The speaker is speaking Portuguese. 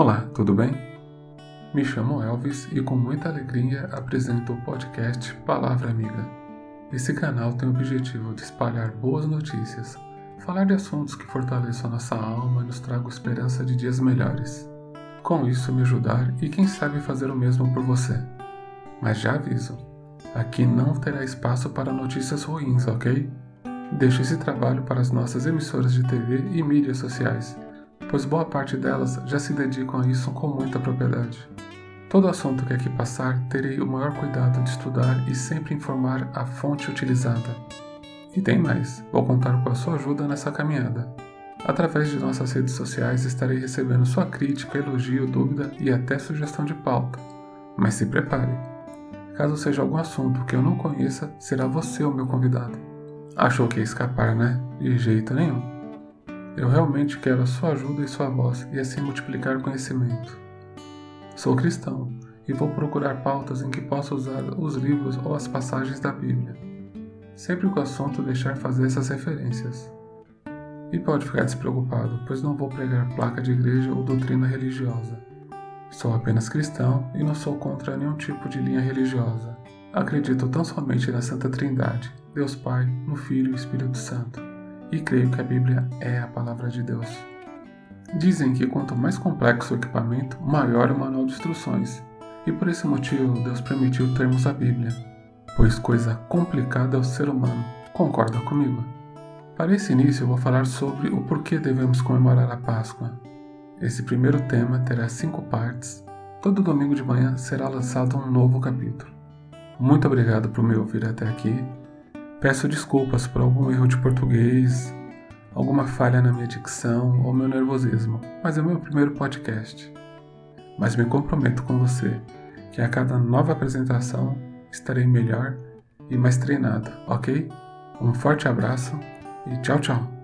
Olá, tudo bem? Me chamo Elvis e com muita alegria apresento o podcast Palavra Amiga. Esse canal tem o objetivo de espalhar boas notícias, falar de assuntos que fortaleçam a nossa alma e nos tragam esperança de dias melhores. Com isso, me ajudar e quem sabe fazer o mesmo por você. Mas já aviso, aqui não terá espaço para notícias ruins, ok? Deixo esse trabalho para as nossas emissoras de TV e mídias sociais pois boa parte delas já se dedicam a isso com muita propriedade. Todo assunto que aqui passar, terei o maior cuidado de estudar e sempre informar a fonte utilizada. E tem mais, vou contar com a sua ajuda nessa caminhada. Através de nossas redes sociais estarei recebendo sua crítica, elogio, dúvida e até sugestão de pauta. Mas se prepare! Caso seja algum assunto que eu não conheça, será você o meu convidado. Achou que ia escapar, né? De jeito nenhum. Eu realmente quero a sua ajuda e sua voz e assim multiplicar o conhecimento. Sou cristão e vou procurar pautas em que possa usar os livros ou as passagens da Bíblia, sempre que o assunto deixar fazer essas referências. E pode ficar despreocupado, pois não vou pregar placa de igreja ou doutrina religiosa. Sou apenas cristão e não sou contra nenhum tipo de linha religiosa. Acredito tão somente na Santa Trindade, Deus Pai, no Filho e Espírito Santo e creio que a Bíblia é a palavra de Deus. Dizem que quanto mais complexo o equipamento, maior o manual de instruções, e por esse motivo Deus permitiu termos a Bíblia, pois coisa complicada é o ser humano. Concorda comigo? Para esse início, eu vou falar sobre o porquê devemos comemorar a Páscoa. Esse primeiro tema terá cinco partes. Todo domingo de manhã será lançado um novo capítulo. Muito obrigado por me ouvir até aqui Peço desculpas por algum erro de português, alguma falha na minha dicção ou meu nervosismo, mas é o meu primeiro podcast. Mas me comprometo com você que a cada nova apresentação estarei melhor e mais treinado, ok? Um forte abraço e tchau, tchau!